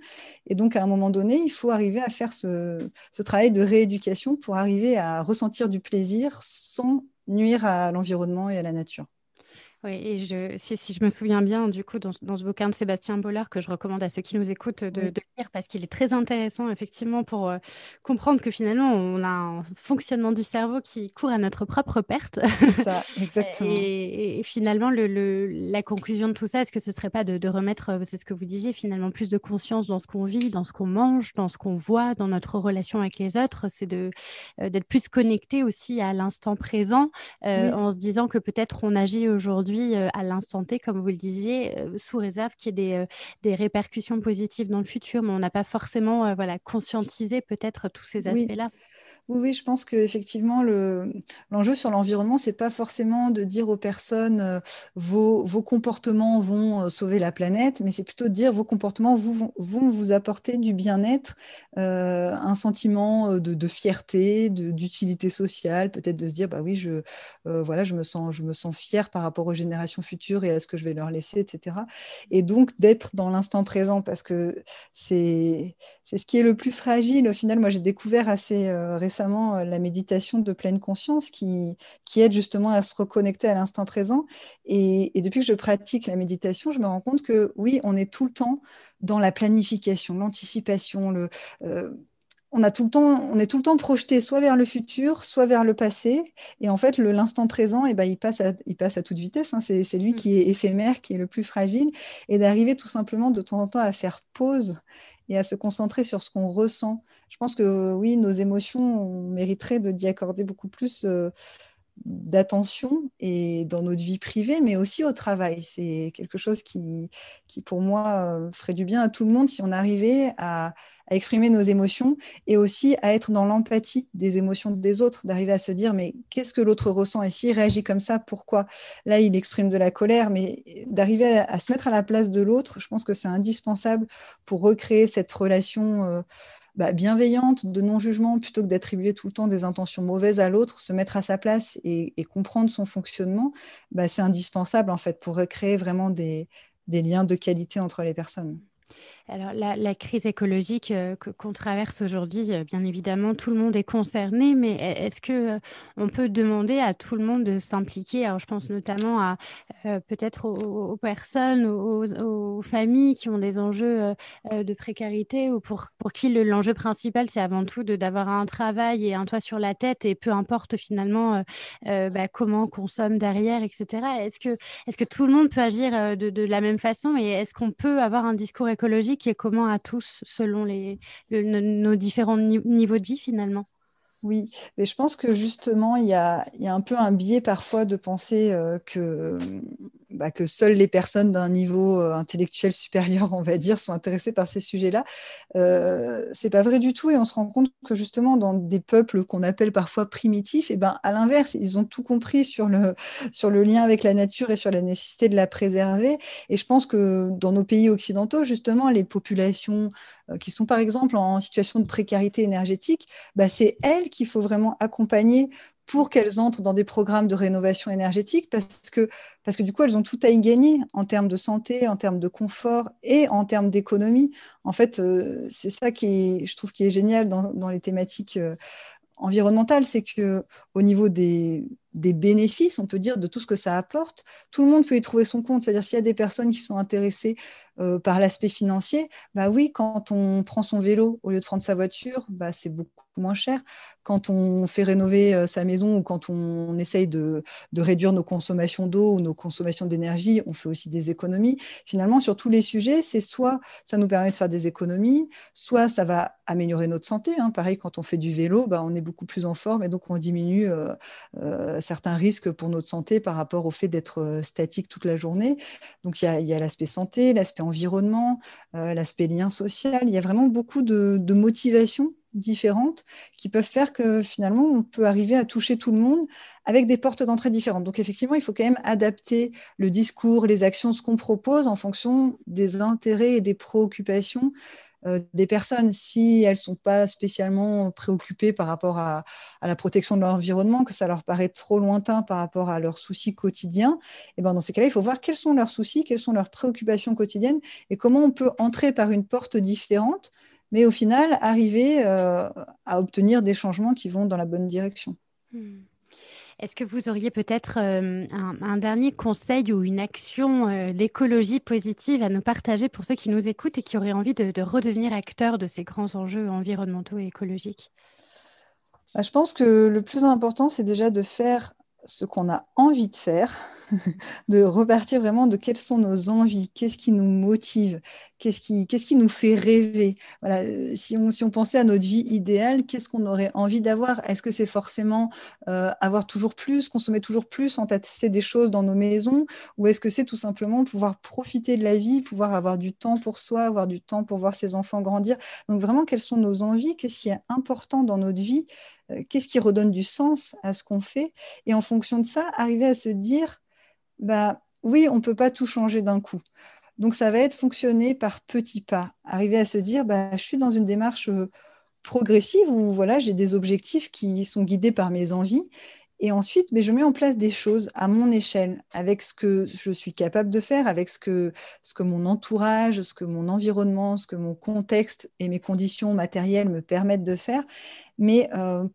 Et donc, à un moment donné, il faut arriver à faire ce, ce travail de rééducation pour arriver à ressentir du plaisir sans nuire à l'environnement et à la nature. Oui, et je, si, si, je me souviens bien, du coup, dans, dans, ce bouquin de Sébastien Boller, que je recommande à ceux qui nous écoutent de, de lire, parce qu'il est très intéressant, effectivement, pour euh, comprendre que finalement, on a un fonctionnement du cerveau qui court à notre propre perte. Ça, [laughs] exactement. et, et, finalement, le, le, la conclusion de tout ça, est-ce que ce ne serait pas de, de remettre, euh, c'est ce que vous disiez, finalement, plus de conscience dans ce qu'on vit, dans ce qu'on mange, dans ce qu'on voit, dans notre relation avec les autres, c'est euh, d'être plus connecté aussi à l'instant présent, euh, oui. en se disant que peut-être on agit aujourd'hui euh, à l'instant T, comme vous le disiez, euh, sous réserve qu'il y ait des, euh, des, répercussions positives dans le futur, mais on n'a pas forcément voilà, conscientisé peut-être tous ces aspects-là. Oui. Oui, je pense qu'effectivement, l'enjeu le, sur l'environnement, ce n'est pas forcément de dire aux personnes euh, vos, vos, comportements vont euh, sauver la planète, mais c'est plutôt de dire vos comportements vous, vont vous apporter du bien-être, euh, un sentiment de, fierté, d'utilité sociale, peut-être de se dire bah oui, je, voilà, je, me sens, je me sens fière par rapport aux générations futures et à ce que je vais leur laisser, etc. Et donc d'être dans l'instant présent parce que c'est ce qui est le plus fragile. Au final, moi, j'ai découvert assez euh, récemment euh, la méditation de pleine conscience qui, qui aide justement à se reconnecter à l'instant présent. Et, depuis que je pratique la méditation, je me rends compte que oui, on est tout le temps dans la planification, l'anticipation, le... Euh, on, a tout le temps, on est tout le temps projeté soit vers le futur, soit vers le passé. Et en fait, l'instant présent, eh ben, il, passe à, il passe à toute vitesse. Hein. C'est lui qui est éphémère, qui est le plus fragile. Et d'arriver tout simplement de temps en temps à faire pause et à se concentrer sur ce qu'on ressent. Je pense que oui, nos émotions, on mériterait d'y accorder beaucoup plus euh, d'attention et dans notre vie privée, mais aussi au travail. C'est quelque chose qui, pour moi, euh, ferait du bien à tout le monde si on arrivait à, exprimer nos émotions et aussi à être dans l'empathie des émotions des autres, d'arriver à se dire, mais qu'est-ce que l'autre ressent et s'il réagit comme ça, pourquoi? Là, il exprime de la colère, mais d'arriver à, à, se mettre à la place de l'autre, je pense que c'est indispensable pour recréer cette relation. Euh, bah, bienveillante, de non-jugement, plutôt que d'attribuer tout le temps des intentions mauvaises à l'autre, se mettre à sa place et, comprendre son fonctionnement, bah, c'est indispensable en fait pour recréer vraiment des liens de qualité entre les personnes. Alors, la, crise écologique euh, qu'on traverse aujourd'hui, euh, bien évidemment, tout le monde est concerné, mais e, est-ce que euh, on peut demander à tout le monde de s'impliquer? Alors, je pense notamment à peut-être aux, personnes, aux, familles qui ont des enjeux de précarité ou pour, pour qui l'enjeu principal, c'est avant tout d'avoir un travail et un toit sur la tête et peu importe finalement bah, comment on consomme derrière, etc. Est-ce que, est que tout le monde peut agir de la même façon et est-ce qu'on peut avoir un discours écologique qui est commun à tous selon nos différents niveaux de vie finalement. Oui, mais je pense que justement, il y a, y a un peu un biais parfois de penser euh, que bah, que seules les personnes d'un niveau euh, intellectuel supérieur, on va dire, sont intéressées par ces sujets-là. Euh, c'est pas vrai du tout, et on se rend compte que justement dans des peuples qu'on appelle parfois primitifs, et eh ben à l'inverse, ils ont tout compris sur le sur le lien avec la nature et sur la nécessité de la préserver. Et je pense que dans nos pays occidentaux, justement, les populations euh, qui sont par exemple en situation de précarité énergétique, bah, c'est elles qu'il faut vraiment accompagner pour qu'elles entrent dans des programmes de rénovation énergétique parce que, du coup, elles ont tout à y gagner en termes de santé, en termes de confort et en termes d'économie. En fait, euh, c'est ça qui est, je trouve qui est génial dans, dans les thématiques euh, environnementales, c'est que au niveau des, des bénéfices, on peut dire, de tout ce que ça apporte, tout le monde peut y trouver son compte. C'est-à-dire s'il y a des personnes qui sont intéressées euh, par l'aspect financier, bah oui, quand on prend son vélo au lieu de prendre sa voiture, bah c'est beaucoup moins cher. Quand on fait rénover euh, sa maison ou quand on, essaye de, réduire nos consommations d'eau ou nos consommations d'énergie, on fait aussi des économies. Finalement, sur tous les sujets, c'est soit ça nous permet de faire des économies, soit ça va améliorer notre santé. Hein. Pareil, quand on fait du vélo, bah, on est beaucoup plus en forme et donc on diminue euh, certains risques pour notre santé par rapport au fait d'être euh, statique toute la journée. Donc il y a, l'aspect santé, l'aspect environnement, euh, l'aspect lien social. Il y a vraiment beaucoup de, motivations différentes qui peuvent faire que finalement on peut arriver à toucher tout le monde avec des portes d'entrée différentes. Donc effectivement, il faut quand même adapter le discours, les actions, ce qu'on propose en fonction des intérêts et des préoccupations des personnes, si elles ne sont pas spécialement préoccupées par rapport à, la protection de leur environnement, que ça leur paraît trop lointain par rapport à leurs soucis quotidiens, et ben dans ces cas-là, il faut voir quels sont leurs soucis, quelles sont leurs préoccupations quotidiennes et comment on peut entrer par une porte différente, mais au final arriver euh, à obtenir des changements qui vont dans la bonne direction. Mmh. Est-ce que vous auriez peut-être euh, un, dernier conseil ou une action euh, d'écologie positive à nous partager pour ceux qui nous écoutent et qui auraient envie de, redevenir acteurs de ces grands enjeux environnementaux et écologiques? Bah, Je pense que le plus important, c'est déjà de faire ce qu'on a envie de faire, [laughs] de repartir vraiment de quelles sont nos envies, qu'est-ce qui nous motive, qu'est-ce qui, nous fait rêver? Euh, si, on, si on pensait à notre vie idéale, qu'est-ce qu'on aurait envie d'avoir? Est-ce que c'est forcément euh, avoir toujours plus, consommer toujours plus, entasser des choses dans nos maisons? Ou est-ce que c'est tout simplement pouvoir profiter de la vie, pouvoir avoir du temps pour soi, avoir du temps pour voir ses enfants grandir? Donc vraiment, quelles sont nos envies? Qu'est-ce qui est important dans notre vie? Euh, Qu'est-ce qui redonne du sens à ce qu'on fait? Et en fonction de ça, arriver à se dire, bah oui, on ne peut pas tout changer d'un coup. Donc ça va être fonctionner par petits pas, arriver à se dire, bah, je suis dans une démarche euh, progressive où voilà, j'ai des objectifs qui sont guidés par mes envies. Et ensuite, mais je mets en place des choses à mon échelle, avec ce que je suis capable de faire, avec ce que, mon entourage, ce que mon environnement, ce que mon contexte et mes conditions matérielles me permettent de faire. Mais euh,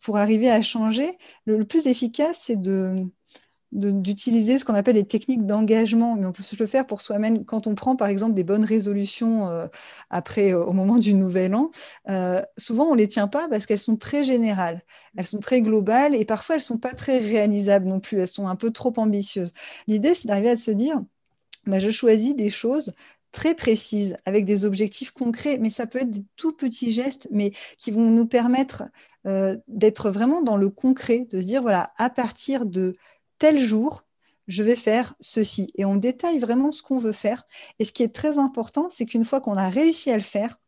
pour arriver à changer, le plus efficace, c'est de, d'utiliser ce qu'on appelle les techniques d'engagement, mais on peut se le faire pour soi-même quand on prend par exemple des bonnes résolutions euh, après euh, au moment du nouvel an. Euh, souvent on les tient pas parce qu'elles sont très générales, elles sont très globales et parfois elles sont pas très réalisables non plus, elles sont un peu trop ambitieuses. L'idée c'est d'arriver à se dire, bah, je choisis des choses très précises, avec des objectifs concrets, mais ça peut être des tout petits gestes, mais qui vont nous permettre d'être vraiment dans le concret, de se dire, voilà, à partir de tel jour, je vais faire ceci. Et on détaille vraiment ce qu'on veut faire. Et ce qui est très important, c'est qu'une fois qu'on a réussi à le faire,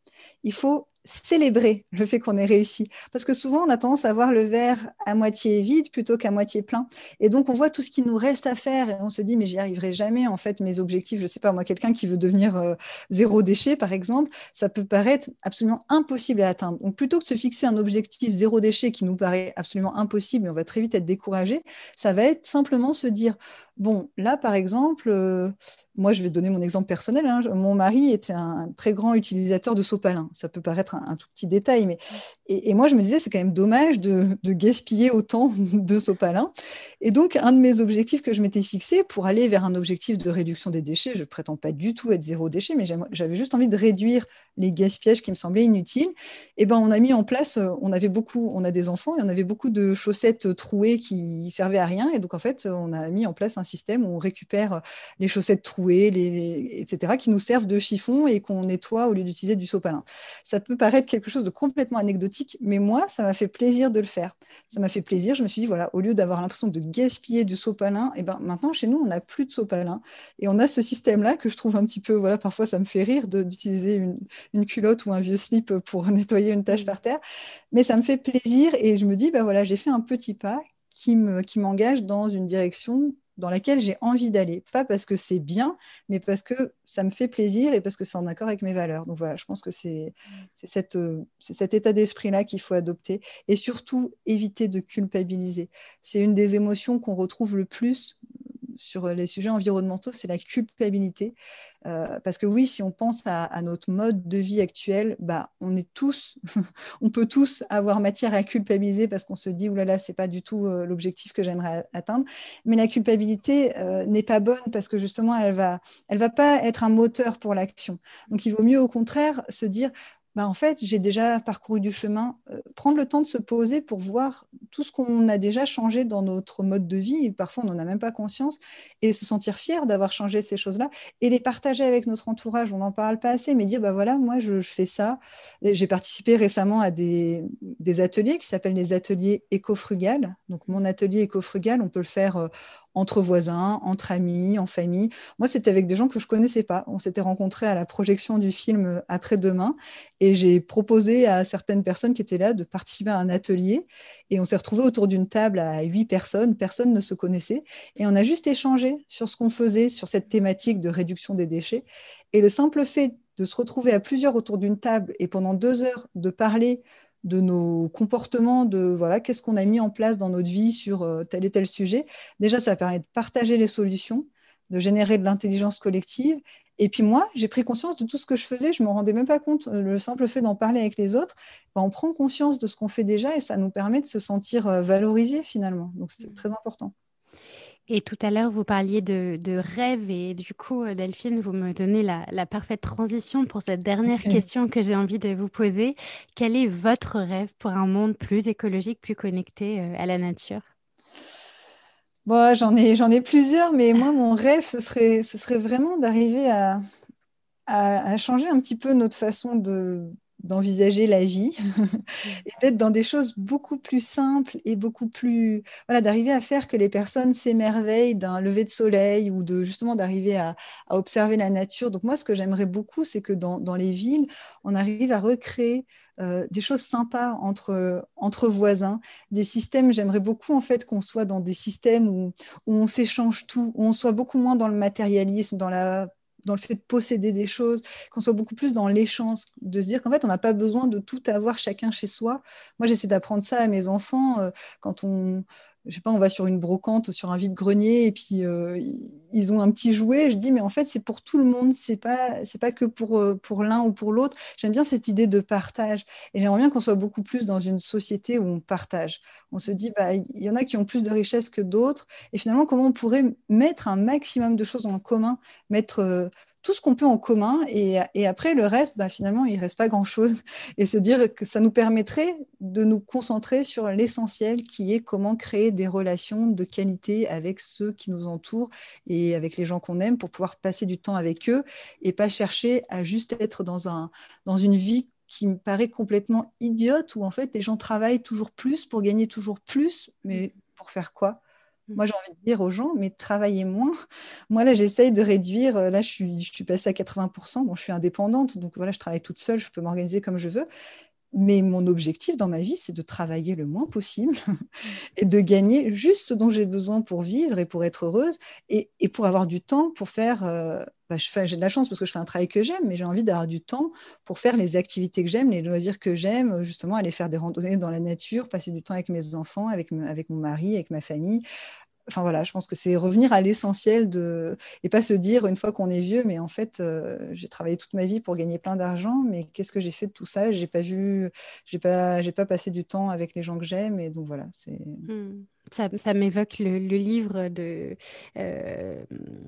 il faut célébrer le fait qu'on ait réussi. Parce que souvent, on a tendance à voir le verre à moitié vide plutôt qu'à moitié plein. Et donc, on voit tout ce qui nous reste à faire et on se dit, mais j'y arriverai jamais. En fait, mes objectifs, je ne sais pas, moi, quelqu'un qui veut devenir euh, zéro déchet, par exemple, ça peut paraître absolument impossible à atteindre. Donc, plutôt que de se fixer un objectif zéro déchet qui nous paraît absolument impossible et on va très vite être découragé, ça va être simplement se dire, bon, là, par exemple, euh, moi, je vais donner mon exemple personnel. Hein. Mon mari était un très grand utilisateur de sopalin. Ça peut paraître un, tout petit détail, mais et, moi, je me disais, c'est quand même dommage de, gaspiller autant [laughs] de sopalin. Et donc, un de mes objectifs que je m'étais fixé pour aller vers un objectif de réduction des déchets, je ne prétends pas du tout être zéro déchet, mais j'avais juste envie de réduire les gaspillages qui me semblaient inutiles. Et ben, on a mis en place, euh, on avait beaucoup, on a des enfants et on avait beaucoup de chaussettes trouées qui servaient à rien. Et donc, en fait, on a mis en place un système où on récupère les chaussettes trouées etc., qui nous servent de chiffon et qu'on nettoie au lieu d'utiliser du sopalin. Ça peut paraître quelque chose de complètement anecdotique, mais moi, ça m'a fait plaisir de le faire. Ça m'a fait plaisir. Je me suis dit, voilà, au lieu d'avoir l'impression de gaspiller du sopalin, et eh ben maintenant, chez nous, on n'a plus de sopalin. Et on a ce système-là que je trouve un petit peu, voilà, parfois ça me fait rire d'utiliser une, une, culotte ou un vieux slip pour [laughs] nettoyer une tâche mmh. par terre. Mais ça me fait plaisir et je me dis, ben voilà, j'ai fait un petit pas qui m'engage dans une direction dans laquelle j'ai envie d'aller. Pas parce que c'est bien, mais parce que ça me fait plaisir et parce que c'est en accord avec mes valeurs. Donc voilà, je pense que c'est euh, cet état d'esprit-là qu'il faut adopter. Et surtout, éviter de culpabiliser. C'est une des émotions qu'on retrouve le plus sur les sujets environnementaux, c'est la culpabilité. Euh, parce que oui, si on pense à, notre mode de vie actuel, bah, on est tous, [laughs] on peut tous avoir matière à culpabiliser parce qu'on se dit, oulala, c'est pas du tout euh, l'objectif que j'aimerais atteindre. Mais la culpabilité euh, n'est pas bonne parce que justement, elle va, va pas être un moteur pour l'action. Donc, il vaut mieux au contraire se dire, bah, en fait, j'ai déjà parcouru du chemin. Euh, prendre le temps de se poser pour voir tout ce qu'on a déjà changé dans notre mode de vie, parfois on n'en a même pas conscience, et se sentir fier d'avoir changé ces choses-là, et les partager avec notre entourage. On n'en parle pas assez, mais dire, bah voilà, moi je, fais ça. J'ai participé récemment à des, des ateliers qui s'appellent les ateliers éco-frugales. Donc mon atelier éco-frugal, on peut le faire euh, entre voisins, entre amis, en famille. Moi, c'était avec des gens que je connaissais pas. On s'était rencontrés à la projection du film Après-demain et j'ai proposé à certaines personnes qui étaient là de participer à un atelier et on s'est retrouvés autour d'une table à huit personnes. Personne ne se connaissait et on a juste échangé sur ce qu'on faisait sur cette thématique de réduction des déchets. Et le simple fait de se retrouver à plusieurs autour d'une table et pendant deux heures de parler de nos comportements, de voilà, qu'est-ce qu'on a mis en place dans notre vie sur euh, tel et tel sujet. Déjà, ça permet de partager les solutions, de générer de l'intelligence collective. Et puis moi, j'ai pris conscience de tout ce que je faisais, je ne me rendais même pas compte. Le simple fait d'en parler avec les autres, ben, on prend conscience de ce qu'on fait déjà et ça nous permet de se sentir valorisé finalement. Donc c'est mmh. très important. Et tout à l'heure, vous parliez de, de rêve et du coup, euh, Delphine, vous me donnez la, parfaite transition pour cette dernière question que j'ai envie de vous poser. Quel est votre rêve pour un monde plus écologique, plus connecté euh, à la nature? Bon, j'en ai, ai plusieurs, mais moi, mon rêve, ce serait, ce serait vraiment d'arriver à, à, changer un petit peu notre façon de, d'envisager la vie [laughs] et d'être dans des choses beaucoup plus simples et beaucoup plus voilà d'arriver à faire que les personnes s'émerveillent d'un lever de soleil ou de justement d'arriver à, observer la nature. Donc moi ce que j'aimerais beaucoup c'est que dans, les villes on arrive à recréer euh, des choses sympas entre, entre voisins, des systèmes, j'aimerais beaucoup en fait qu'on soit dans des systèmes où, où on s'échange tout, où on soit beaucoup moins dans le matérialisme, dans la dans le fait de posséder des choses, qu'on soit beaucoup plus dans l'échange, de se dire qu'en fait, on n'a pas besoin de tout avoir chacun chez soi. Moi, j'essaie d'apprendre ça à mes enfants euh, quand on, je sais pas, on va sur une brocante, sur un vide-grenier, et puis euh, ils ont un petit jouet. Je dis, mais en fait, c'est pour tout le monde, c'est pas, c'est pas que pour, euh, pour l'un ou pour l'autre. J'aime bien cette idée de partage, et j'aimerais bien qu'on soit beaucoup plus dans une société où on partage. On se dit, bah, il y en a qui ont plus de richesses que d'autres, et finalement, comment on pourrait mettre un maximum de choses en commun, mettre euh, tout ce qu'on peut en commun et, après le reste, bah, finalement, il ne reste pas grand-chose. [laughs] Et se dire que ça nous permettrait de nous concentrer sur l'essentiel qui est comment créer des relations de qualité avec ceux qui nous entourent et avec les gens qu'on aime pour pouvoir passer du temps avec eux et pas chercher à juste être dans, dans une vie qui me paraît complètement idiote où en fait les gens travaillent toujours plus pour gagner toujours plus, mais pour faire quoi? Moi, j'ai envie de dire aux gens, mais travaillez moins. [laughs] Moi, là, j'essaye de réduire. Euh, là, je suis, je suis passée à 80%. Bon, je suis indépendante, donc voilà, je travaille toute seule, je peux m'organiser comme je veux. Mais mon objectif dans ma vie, c'est de travailler le moins possible mmh. [laughs] et de gagner juste ce dont j'ai besoin pour vivre et pour être heureuse et, et pour avoir du temps pour faire. Euh, bah, j'ai de la chance parce que je fais un travail que j'aime, mais j'ai envie d'avoir du temps pour faire les activités que j'aime, les loisirs que j'aime, justement aller faire des randonnées dans la nature, passer du temps avec mes enfants, avec, avec mon mari, avec ma famille, Enfin voilà, je pense que c'est revenir à l'essentiel de et pas se dire une fois qu'on est vieux, mais en fait euh, j'ai travaillé toute ma vie pour gagner plein d'argent, mais qu'est-ce que j'ai fait de tout ça? J'ai pas vu, j'ai pas, pas passé du temps avec les gens que j'aime, et donc voilà, c'est. Mmh. Ça, m'évoque le, livre de, euh,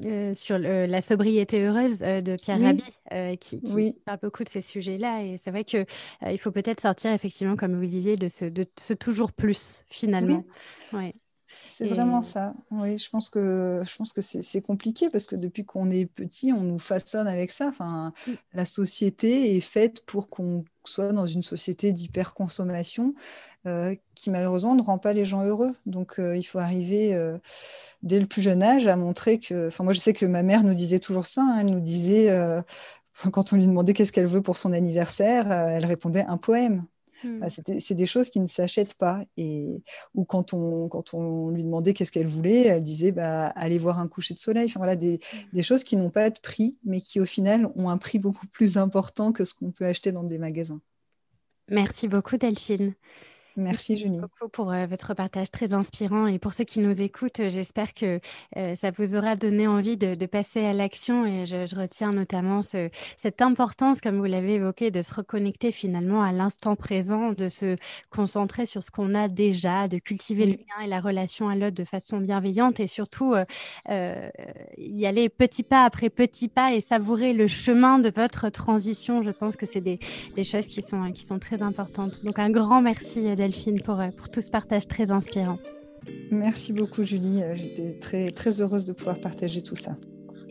euh, sur la sobriété heureuse de Pierre Rabhi, qui, parle beaucoup de ces sujets-là. Et c'est vrai qu'il il faut peut-être sortir, effectivement, comme vous disiez, de ce, de ce toujours plus, finalement. Oui. C'est vraiment ça. Oui, je pense que, je pense que c'est compliqué parce que depuis qu'on est petit, on nous façonne avec ça. Enfin, mm. La société est faite pour qu'on soit dans une société d'hyperconsommation euh, qui malheureusement ne rend pas les gens heureux. Donc euh, il faut arriver euh, dès le plus jeune âge à montrer que... Enfin, moi je sais que ma mère nous disait toujours ça. Hein. elle nous disait, [laughs] quand on lui demandait qu'est-ce qu'elle veut pour son anniversaire, elle répondait un poème. Bah, hmm. c'est des choses qui ne s'achètent pas. Et, ou quand on, quand on lui demandait qu'est-ce qu'elle voulait, elle disait bah, aller voir un coucher de soleil. Enfin, voilà, des, hmm. des choses qui n'ont pas de prix, mais qui au final ont un prix beaucoup plus important que ce qu'on peut acheter dans des magasins. Merci beaucoup Delphine. Merci Julie. beaucoup pour euh, votre partage très inspirant et pour ceux qui nous écoutent, euh, j'espère que euh, ça vous aura donné envie de, passer à l'action et je, retiens notamment cette importance, comme vous l'avez évoqué, de se reconnecter finalement à l'instant présent, de se concentrer sur ce qu'on a déjà, de cultiver le lien et la relation à l'autre de façon bienveillante et surtout y aller petit pas après petit pas et savourer le chemin de votre transition. Je pense que c'est des, des, choses qui sont, qui sont très importantes. Donc un grand merci Delphine, pour, euh, pour tout ce partage très inspirant. Merci beaucoup, Julie. Euh, j'étais très, très heureuse de pouvoir partager tout ça.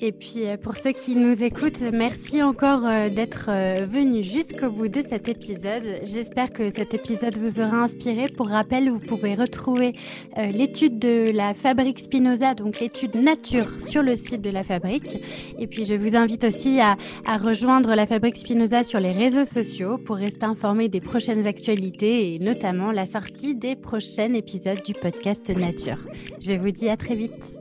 Et puis euh, pour ceux qui nous écoutent, merci encore euh, d'être euh, venus jusqu'au bout de cet épisode. J'espère que cet épisode vous aura inspiré. Pour rappel, vous pouvez retrouver l'étude de la Fabrique Spinoza, donc l'étude nature, sur le site de la Fabrique. Et puis je vous invite aussi à, à rejoindre la Fabrique Spinoza sur les réseaux sociaux pour rester informé des prochaines actualités et notamment la sortie des prochains épisodes du podcast Nature. Je vous dis à très vite.